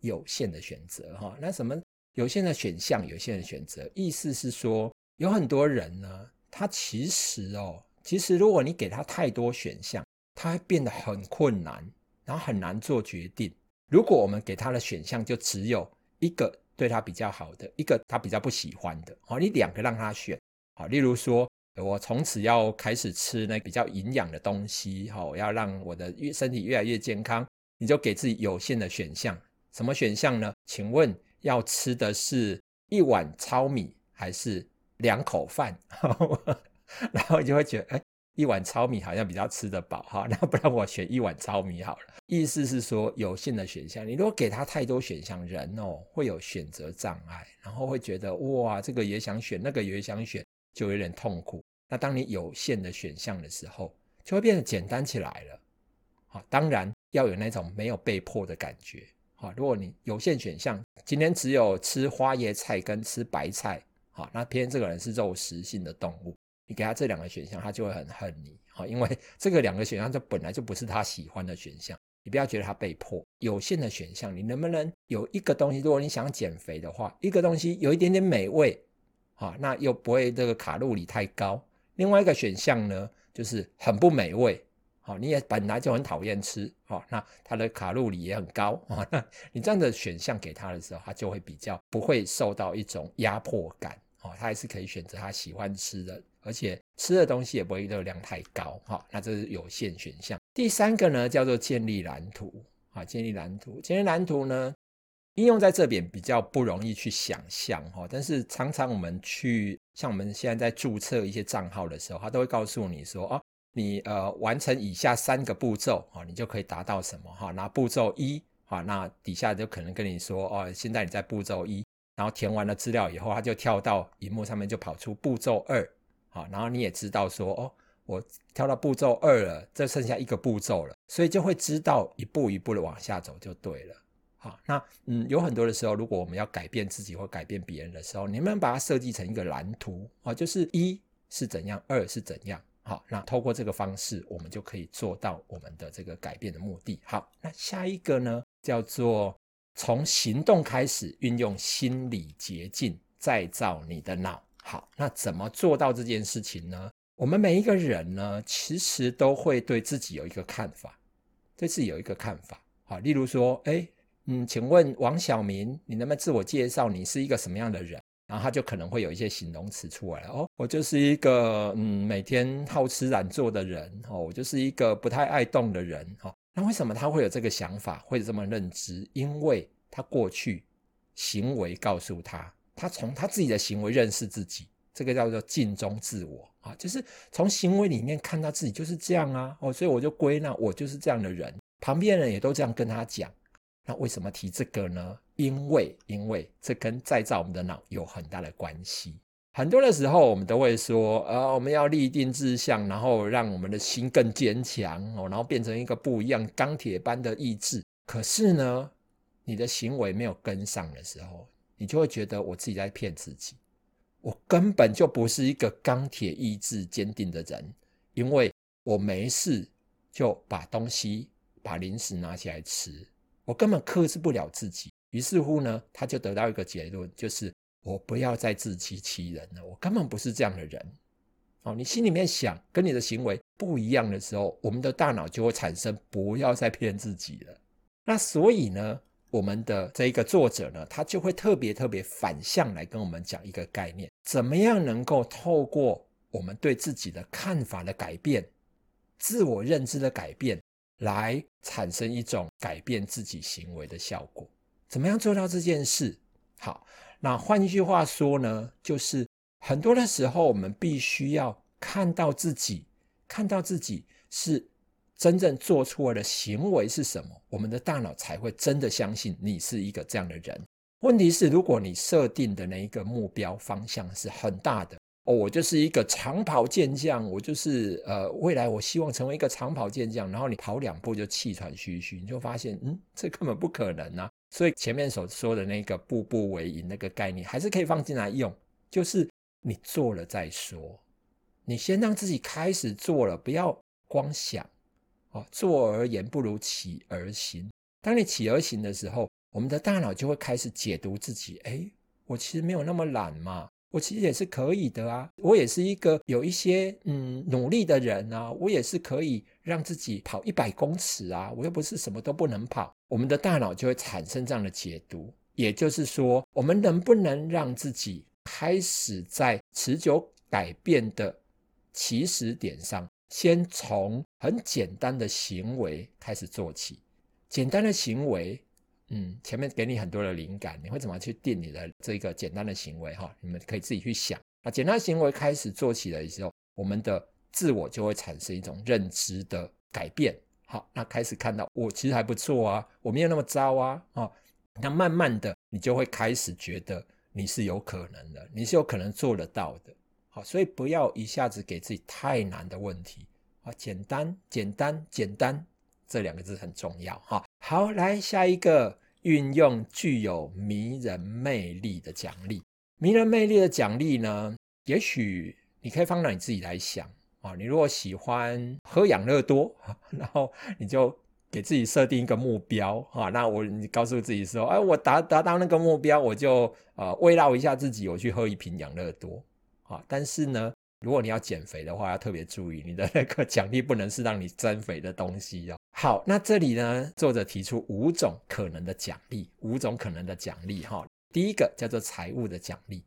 有限的选择哈。那什么有限的选项，有限的选择，意思是说，有很多人呢，他其实哦，其实如果你给他太多选项，他会变得很困难，然后很难做决定。如果我们给他的选项就只有一个对他比较好的，一个他比较不喜欢的，好，你两个让他选，好，例如说，我从此要开始吃那比较营养的东西，好，要让我的越身体越来越健康，你就给自己有限的选项，什么选项呢？请问要吃的是一碗糙米还是两口饭？然后你就会觉得，哎。一碗糙米好像比较吃得饱哈，那不然我选一碗糙米好了。意思是说有限的选项，你如果给他太多选项，人哦会有选择障碍，然后会觉得哇这个也想选，那个也想选，就有点痛苦。那当你有限的选项的时候，就会变得简单起来了。好，当然要有那种没有被迫的感觉。好，如果你有限选项，今天只有吃花椰菜跟吃白菜，好，那偏这个人是肉食性的动物。你给他这两个选项，他就会很恨你，因为 这个两个选项就本来就不是他喜欢的选项。你不要觉得他被迫，有限的选项，你能不能有一个东西？如果你想减肥的话，一个东西有一点点美味，那又不会这个卡路里太高。另外一个选项呢，就是很不美味，好你也本来就很讨厌吃，好那它的卡路里也很高，那 你这样的选项给他的时候，他就会比较不会受到一种压迫感，他还是可以选择他喜欢吃的。而且吃的东西也不会热量太高，哈，那这是有限选项。第三个呢，叫做建立蓝图，啊，建立蓝图，建立蓝图呢，应用在这边比较不容易去想象，哈，但是常常我们去，像我们现在在注册一些账号的时候，他都会告诉你说，哦，你呃完成以下三个步骤，啊，你就可以达到什么，哈，那步骤一，啊，那底下就可能跟你说，哦，现在你在步骤一，然后填完了资料以后，他就跳到荧幕上面就跑出步骤二。好，然后你也知道说，哦，我跳到步骤二了，这剩下一个步骤了，所以就会知道一步一步的往下走就对了。好，那嗯，有很多的时候，如果我们要改变自己或改变别人的时候，你们把它设计成一个蓝图，啊，就是一是怎样，二是怎样。好，那透过这个方式，我们就可以做到我们的这个改变的目的。好，那下一个呢，叫做从行动开始，运用心理捷径，再造你的脑。好，那怎么做到这件事情呢？我们每一个人呢，其实都会对自己有一个看法，对自己有一个看法。好，例如说，哎，嗯，请问王小明，你能不能自我介绍？你是一个什么样的人？然后他就可能会有一些形容词出来了。哦，我就是一个嗯，每天好吃懒做的人。哦，我就是一个不太爱动的人。哦，那为什么他会有这个想法，会这么认知？因为他过去行为告诉他。他从他自己的行为认识自己，这个叫做镜中自我啊，就是从行为里面看到自己就是这样啊，哦，所以我就归纳我就是这样的人。旁边人也都这样跟他讲，那为什么提这个呢？因为因为这跟再造我们的脑有很大的关系。很多的时候我们都会说，呃，我们要立定志向，然后让我们的心更坚强哦，然后变成一个不一样钢铁般的意志。可是呢，你的行为没有跟上的时候。你就会觉得我自己在骗自己，我根本就不是一个钢铁意志坚定的人，因为我没事就把东西、把零食拿起来吃，我根本克制不了自己。于是乎呢，他就得到一个结论，就是我不要再自欺欺人了，我根本不是这样的人。哦，你心里面想跟你的行为不一样的时候，我们的大脑就会产生不要再骗自己了。那所以呢，我们的这一个作者呢，他就会特别特别反向来跟我们讲一个概念：怎么样能够透过我们对自己的看法的改变、自我认知的改变，来产生一种改变自己行为的效果？怎么样做到这件事？好，那换一句话说呢，就是很多的时候，我们必须要看到自己，看到自己是真正做出来的行为是什么，我们的大脑才会真的相信你是一个这样的人。问题是，如果你设定的那一个目标方向是很大的，哦，我就是一个长跑健将，我就是呃，未来我希望成为一个长跑健将，然后你跑两步就气喘吁吁，你就发现，嗯，这根本不可能啊。所以前面所说的那个步步为营那个概念，还是可以放进来用，就是你做了再说，你先让自己开始做了，不要光想，哦，坐而言不如起而行。当你起而行的时候，我们的大脑就会开始解读自己，诶，我其实没有那么懒嘛，我其实也是可以的啊，我也是一个有一些嗯努力的人啊，我也是可以让自己跑一百公尺啊，我又不是什么都不能跑。我们的大脑就会产生这样的解读，也就是说，我们能不能让自己开始在持久改变的起始点上，先从很简单的行为开始做起，简单的行为。嗯，前面给你很多的灵感，你会怎么去定你的这个简单的行为？哈，你们可以自己去想。那简单行为开始做起的时候，我们的自我就会产生一种认知的改变。好，那开始看到我其实还不错啊，我没有那么糟啊。哦，那慢慢的你就会开始觉得你是有可能的，你是有可能做得到的。好，所以不要一下子给自己太难的问题。啊，简单，简单，简单。这两个字很重要哈。好，来下一个，运用具有迷人魅力的奖励。迷人魅力的奖励呢，也许你可以放到你自己来想啊。你如果喜欢喝养乐多，然后你就给自己设定一个目标啊。那我你告诉自己说，哎，我达达到那个目标，我就呃慰劳一下自己，我去喝一瓶养乐多啊。但是呢，如果你要减肥的话，要特别注意，你的那个奖励不能是让你增肥的东西哦。好，那这里呢，作者提出五种可能的奖励，五种可能的奖励哈。第一个叫做财务的奖励，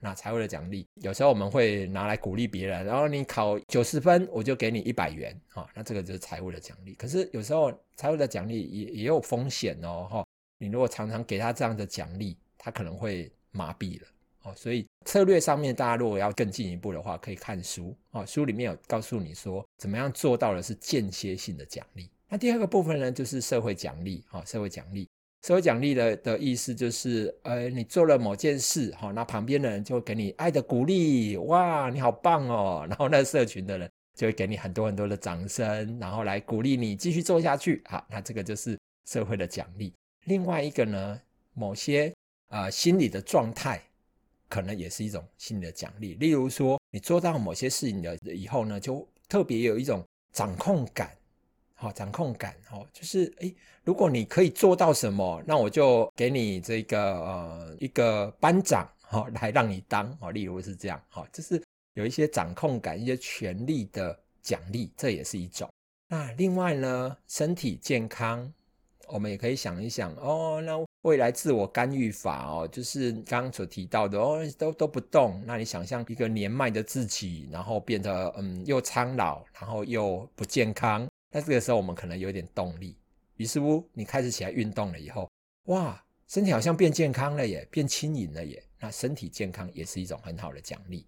那财务的奖励有时候我们会拿来鼓励别人，然后你考九十分，我就给你一百元哈，那这个就是财务的奖励。可是有时候财务的奖励也也有风险哦哈，你如果常常给他这样的奖励，他可能会麻痹了。哦，所以策略上面，大家如果要更进一步的话，可以看书哦。书里面有告诉你说，怎么样做到的是间歇性的奖励。那第二个部分呢，就是社会奖励。哈，社会奖励，社会奖励的的意思就是，呃，你做了某件事，哈，那旁边的人就会给你爱的鼓励，哇，你好棒哦。然后那社群的人就会给你很多很多的掌声，然后来鼓励你继续做下去。好，那这个就是社会的奖励。另外一个呢，某些呃心理的状态。可能也是一种心理的奖励，例如说，你做到某些事情了以后呢，就特别有一种掌控感，好，掌控感，哦，就是诶，如果你可以做到什么，那我就给你这个呃一个班长，好，来让你当，好，例如是这样，好，就是有一些掌控感，一些权力的奖励，这也是一种。那另外呢，身体健康。我们也可以想一想哦，那未来自我干预法哦，就是刚刚所提到的哦，都都不动。那你想象一个年迈的自己，然后变得嗯又苍老，然后又不健康。那这个时候我们可能有点动力，于是乎你开始起来运动了以后，哇，身体好像变健康了耶，变轻盈了耶。那身体健康也是一种很好的奖励。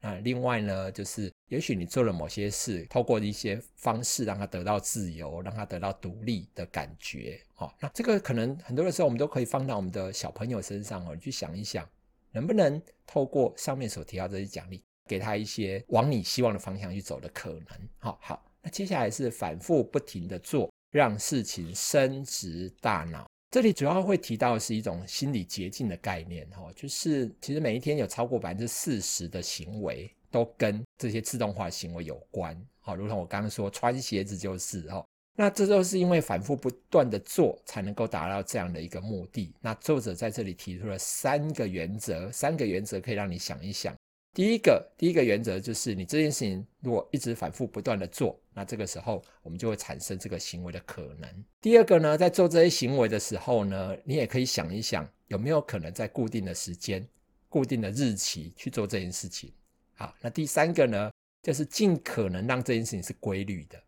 那另外呢，就是也许你做了某些事，透过一些方式让他得到自由，让他得到独立的感觉。好，那这个可能很多的时候我们都可以放到我们的小朋友身上哦，你去想一想，能不能透过上面所提到这些奖励，给他一些往你希望的方向去走的可能。好好，那接下来是反复不停的做，让事情升值大脑。这里主要会提到的是一种心理捷径的概念，哈，就是其实每一天有超过百分之四十的行为都跟这些自动化行为有关，好，如同我刚刚说穿鞋子就是，哈，那这都是因为反复不断的做才能够达到这样的一个目的。那作者在这里提出了三个原则，三个原则可以让你想一想。第一个，第一个原则就是你这件事情如果一直反复不断的做，那这个时候我们就会产生这个行为的可能。第二个呢，在做这些行为的时候呢，你也可以想一想，有没有可能在固定的时间、固定的日期去做这件事情。好，那第三个呢，就是尽可能让这件事情是规律的，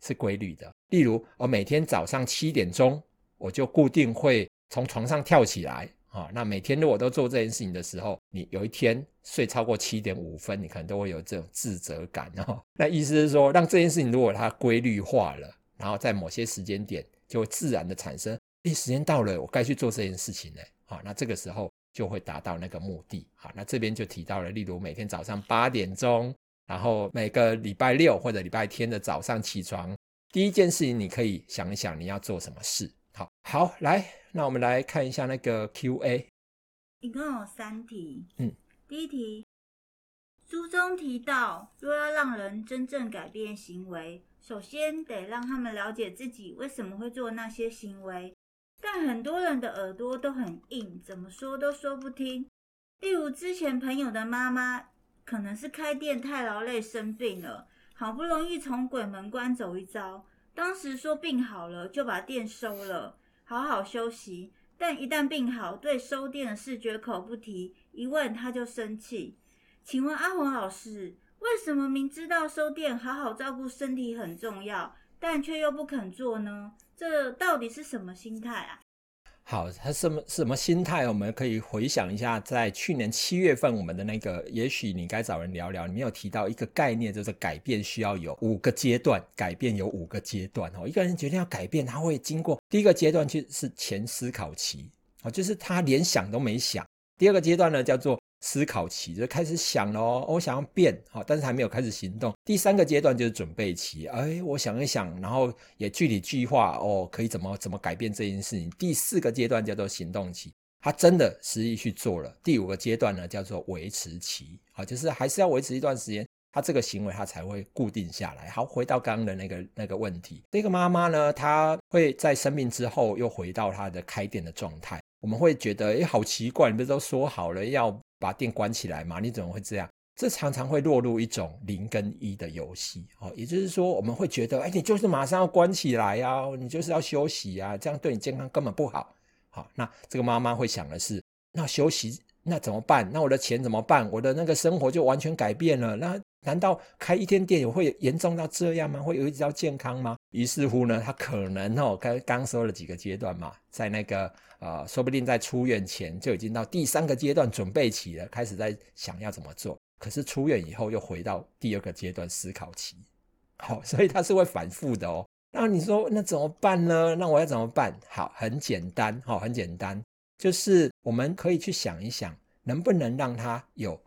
是规律的。例如，我每天早上七点钟，我就固定会从床上跳起来。啊。那每天如果都做这件事情的时候，你有一天睡超过七点五分，你可能都会有这种自责感哦。那意思是说，让这件事情如果它规律化了，然后在某些时间点就会自然的产生，诶，时间到了，我该去做这件事情呢。好，那这个时候就会达到那个目的。好，那这边就提到了，例如每天早上八点钟，然后每个礼拜六或者礼拜天的早上起床，第一件事情你可以想一想你要做什么事。好，好，来，那我们来看一下那个 Q&A，一共有三题。嗯，第一题，书中提到，若要让人真正改变行为，首先得让他们了解自己为什么会做那些行为。但很多人的耳朵都很硬，怎么说都说不听。例如之前朋友的妈妈，可能是开店太劳累生病了，好不容易从鬼门关走一遭，当时说病好了就把店收了，好好休息。但一旦病好，对收店的事绝口不提，一问他就生气。请问阿红老师，为什么明知道收店好好照顾身体很重要，但却又不肯做呢？这到底是什么心态啊？好，他什么什么心态？我们可以回想一下，在去年七月份我们的那个，也许你该找人聊聊。你没有提到一个概念，就是改变需要有五个阶段，改变有五个阶段哦。一个人决定要改变，他会经过第一个阶段，就是前思考期哦，就是他连想都没想。第二个阶段呢，叫做。思考期就开始想了哦，我想要变，好，但是还没有开始行动。第三个阶段就是准备期，哎，我想一想，然后也具体计划哦，可以怎么怎么改变这件事情。第四个阶段叫做行动期，他真的实际去做了。第五个阶段呢，叫做维持期，好，就是还是要维持一段时间，他这个行为他才会固定下来。好，回到刚刚的那个那个问题，这个妈妈呢，她会在生病之后又回到她的开店的状态。我们会觉得，哎，好奇怪，你不是都说好了要把店关起来吗？你怎么会这样？这常常会落入一种零跟一的游戏，哦，也就是说，我们会觉得，哎，你就是马上要关起来呀，你就是要休息呀，这样对你健康根本不好。好，那这个妈妈会想的是，那休息那怎么办？那我的钱怎么办？我的那个生活就完全改变了。那难道开一天店也会严重到这样吗？会有一直到健康吗？于是乎呢，他可能哦，刚刚说了几个阶段嘛，在那个呃，说不定在出院前就已经到第三个阶段准备起了，开始在想要怎么做。可是出院以后又回到第二个阶段思考期，好，所以他是会反复的哦。那你说那怎么办呢？那我要怎么办？好，很简单，好，很简单，就是我们可以去想一想，能不能让他有。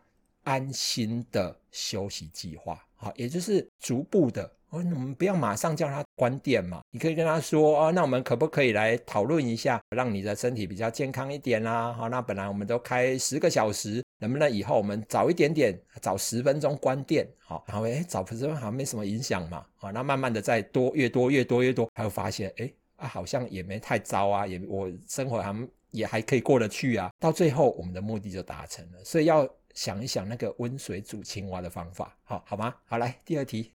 安心的休息计划，好，也就是逐步的，哦，我们不要马上叫他关店嘛，你可以跟他说，哦，那我们可不可以来讨论一下，让你的身体比较健康一点啦？好，那本来我们都开十个小时，能不能以后我们早一点点，早十分钟关店？好，然后诶，早十分钟好像没什么影响嘛，好，那慢慢的再多，越多越多越多，他会发现，诶，啊，好像也没太糟啊，也我生活还也还可以过得去啊，到最后我们的目的就达成了，所以要。想一想那个温水煮青蛙的方法，好好吗？好，来第二题。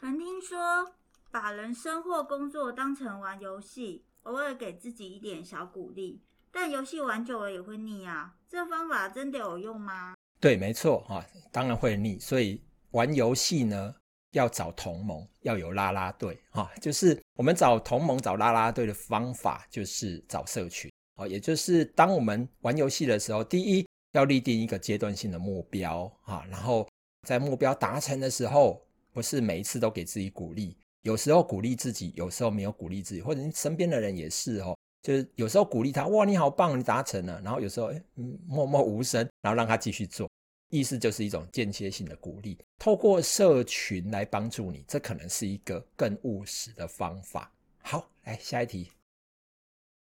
曾听说把人生或工作当成玩游戏，偶尔给自己一点小鼓励，但游戏玩久了也会腻啊。这方法真的有用吗？对，没错哈，当然会腻。所以玩游戏呢，要找同盟，要有啦啦队哈。就是我们找同盟、找啦啦队的方法，就是找社群。哦，也就是当我们玩游戏的时候，第一。要立定一个阶段性的目标啊，然后在目标达成的时候，不是每一次都给自己鼓励，有时候鼓励自己，有时候没有鼓励自己，或者你身边的人也是哦，就是有时候鼓励他，哇，你好棒，你达成了，然后有时候诶默默无声，然后让他继续做，意思就是一种间歇性的鼓励，透过社群来帮助你，这可能是一个更务实的方法。好，来下一题，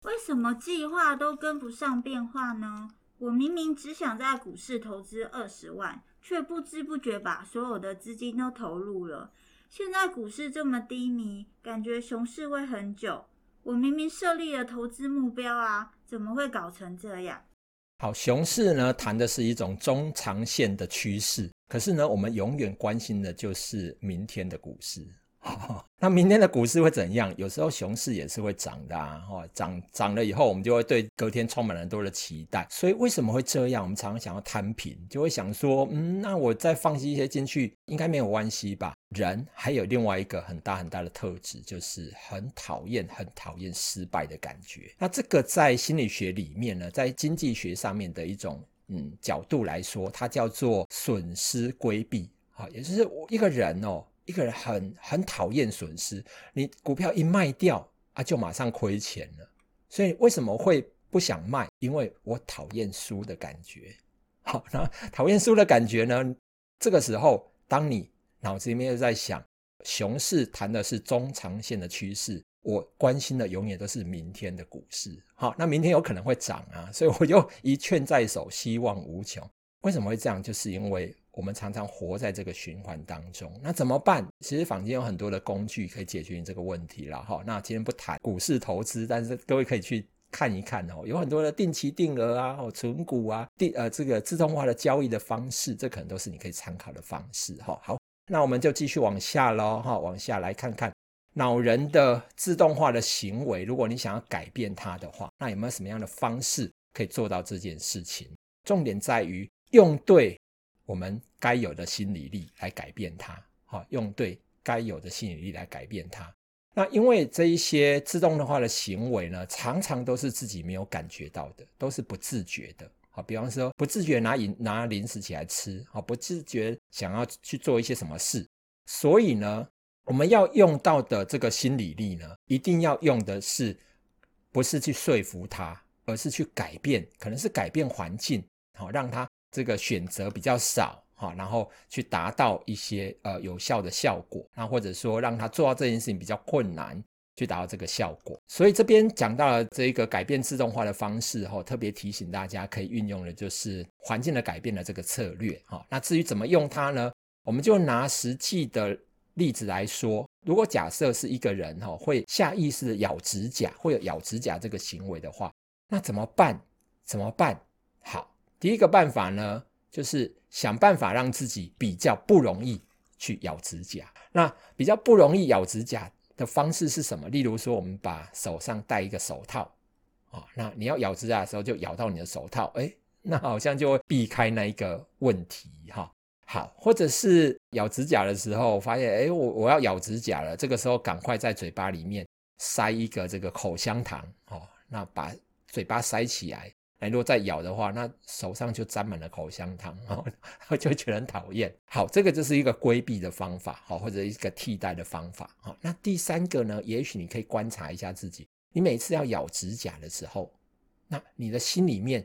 为什么计划都跟不上变化呢？我明明只想在股市投资二十万，却不知不觉把所有的资金都投入了。现在股市这么低迷，感觉熊市会很久。我明明设立了投资目标啊，怎么会搞成这样？好，熊市呢，谈的是一种中长线的趋势，可是呢，我们永远关心的就是明天的股市。那明天的股市会怎样？有时候熊市也是会涨的啊，哈，涨涨了以后，我们就会对隔天充满了很多的期待。所以为什么会这样？我们常常想要摊平，就会想说，嗯，那我再放弃一些进去，应该没有关系吧？人还有另外一个很大很大的特质，就是很讨厌、很讨厌失败的感觉。那这个在心理学里面呢，在经济学上面的一种嗯角度来说，它叫做损失规避。啊，也就是一个人哦，一个人很很讨厌损失。你股票一卖掉啊，就马上亏钱了。所以为什么会不想卖？因为我讨厌输的感觉。好，那讨厌输的感觉呢？这个时候，当你脑子里面又在想，熊市谈的是中长线的趋势，我关心的永远都是明天的股市。好，那明天有可能会涨啊，所以我就一券在手，希望无穷。为什么会这样？就是因为。我们常常活在这个循环当中，那怎么办？其实坊间有很多的工具可以解决你这个问题了哈。那今天不谈股市投资，但是各位可以去看一看哦，有很多的定期定额啊、存股啊、定呃这个自动化的交易的方式，这可能都是你可以参考的方式哈。好，那我们就继续往下喽哈，往下来看看老人的自动化的行为，如果你想要改变它的话，那有没有什么样的方式可以做到这件事情？重点在于用对。我们该有的心理力来改变它，好，用对该有的心理力来改变它。那因为这一些自动化的行为呢，常常都是自己没有感觉到的，都是不自觉的。好，比方说不自觉拿饮拿零食起来吃，好，不自觉想要去做一些什么事。所以呢，我们要用到的这个心理力呢，一定要用的是，不是去说服他，而是去改变，可能是改变环境，好，让他。这个选择比较少哈，然后去达到一些呃有效的效果，那或者说让他做到这件事情比较困难，去达到这个效果。所以这边讲到了这个改变自动化的方式哈，特别提醒大家可以运用的就是环境的改变的这个策略哈。那至于怎么用它呢？我们就拿实际的例子来说，如果假设是一个人哈会下意识的咬指甲，会有咬指甲这个行为的话，那怎么办？怎么办？好。第一个办法呢，就是想办法让自己比较不容易去咬指甲。那比较不容易咬指甲的方式是什么？例如说，我们把手上戴一个手套啊，那你要咬指甲的时候就咬到你的手套，诶，那好像就会避开那一个问题哈。好，或者是咬指甲的时候发现，诶，我我要咬指甲了，这个时候赶快在嘴巴里面塞一个这个口香糖哦，那把嘴巴塞起来。那如果再咬的话，那手上就沾满了口香糖，哦，就觉得很讨厌。好，这个就是一个规避的方法，好，或者一个替代的方法。好，那第三个呢？也许你可以观察一下自己，你每次要咬指甲的时候，那你的心里面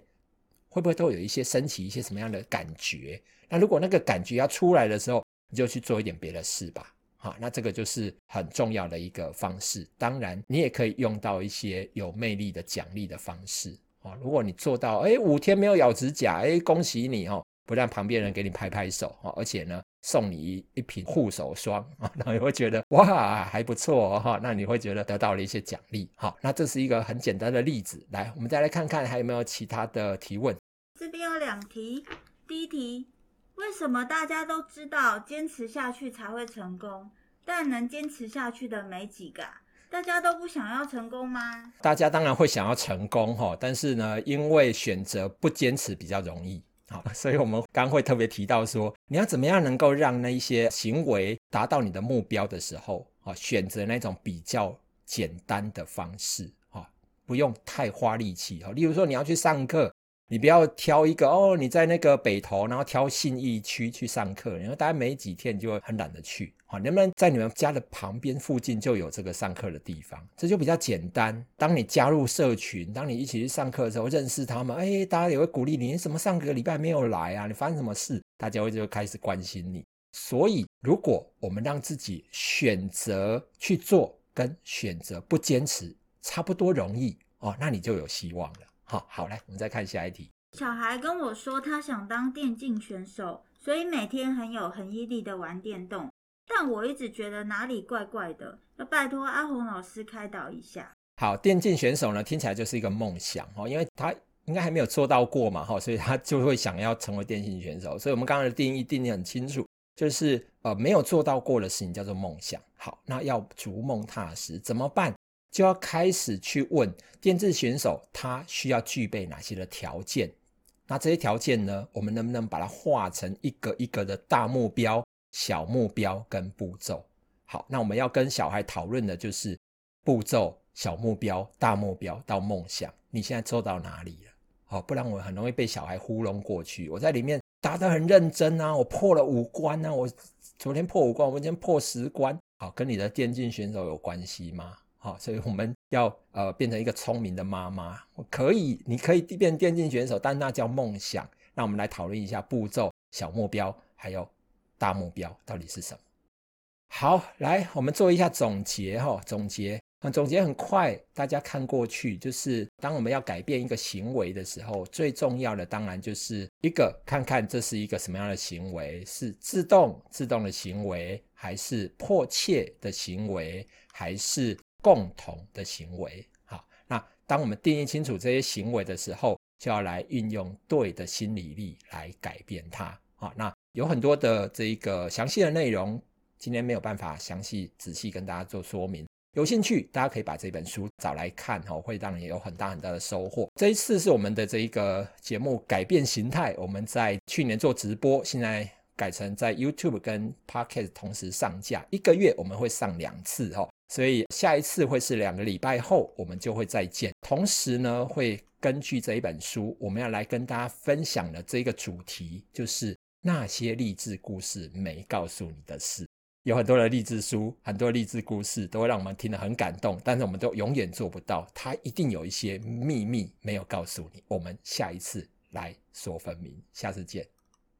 会不会都有一些升起一些什么样的感觉？那如果那个感觉要出来的时候，你就去做一点别的事吧。好，那这个就是很重要的一个方式。当然，你也可以用到一些有魅力的奖励的方式。哦如果你做到，哎，五天没有咬指甲，哎，恭喜你哦！不但旁边人给你拍拍手，哦而且呢，送你一一瓶护手霜，啊然后你会觉得哇，还不错哈。那你会觉得得到了一些奖励。好，那这是一个很简单的例子。来，我们再来看看还有没有其他的提问。这边有两题，第一题，为什么大家都知道坚持下去才会成功，但能坚持下去的没几个？啊大家都不想要成功吗？大家当然会想要成功哈，但是呢，因为选择不坚持比较容易，好，所以我们刚会特别提到说，你要怎么样能够让那一些行为达到你的目标的时候，啊，选择那种比较简单的方式，啊，不用太花力气，哈，例如说你要去上课。你不要挑一个哦，你在那个北投，然后挑信义区去上课，然后大概没几天就会很懒得去。好，能不能在你们家的旁边附近就有这个上课的地方？这就比较简单。当你加入社群，当你一起去上课的时候，认识他们，哎，大家也会鼓励你。你怎么上个礼拜没有来啊？你发生什么事？大家会就开始关心你。所以，如果我们让自己选择去做，跟选择不坚持差不多容易哦，那你就有希望了。好好，来，我们再看下一题。小孩跟我说，他想当电竞选手，所以每天很有恒毅力的玩电动。但我一直觉得哪里怪怪的，要拜托阿红老师开导一下。好，电竞选手呢，听起来就是一个梦想哦，因为他应该还没有做到过嘛，哈，所以他就会想要成为电竞选手。所以我们刚刚的定义定义很清楚，就是呃没有做到过的事情叫做梦想。好，那要逐梦踏实怎么办？就要开始去问电竞选手，他需要具备哪些的条件？那这些条件呢，我们能不能把它画成一个一个的大目标、小目标跟步骤？好，那我们要跟小孩讨论的就是步骤、小目标、大目标到梦想，你现在做到哪里了？好，不然我很容易被小孩糊弄过去。我在里面打得很认真啊，我破了五关啊，我昨天破五关，我今天破十关。好，跟你的电竞选手有关系吗？好，所以我们要呃变成一个聪明的妈妈。可以，你可以变电竞选手，但那叫梦想。那我们来讨论一下步骤、小目标还有大目标到底是什么？好，来我们做一下总结哈，总结。总结很快，大家看过去，就是当我们要改变一个行为的时候，最重要的当然就是一个看看这是一个什么样的行为，是自动自动的行为，还是迫切的行为，还是共同的行为？好，那当我们定义清楚这些行为的时候，就要来运用对的心理力来改变它。好，那有很多的这一个详细的内容，今天没有办法详细仔细跟大家做说明。有兴趣，大家可以把这本书找来看，哈，会让你有很大很大的收获。这一次是我们的这一个节目改变形态，我们在去年做直播，现在改成在 YouTube 跟 Podcast 同时上架，一个月我们会上两次，哈，所以下一次会是两个礼拜后，我们就会再见。同时呢，会根据这一本书，我们要来跟大家分享的这个主题，就是那些励志故事没告诉你的事。有很多的励志书，很多励志故事都会让我们听得很感动，但是我们都永远做不到。它一定有一些秘密没有告诉你。我们下一次来说分明，下次见。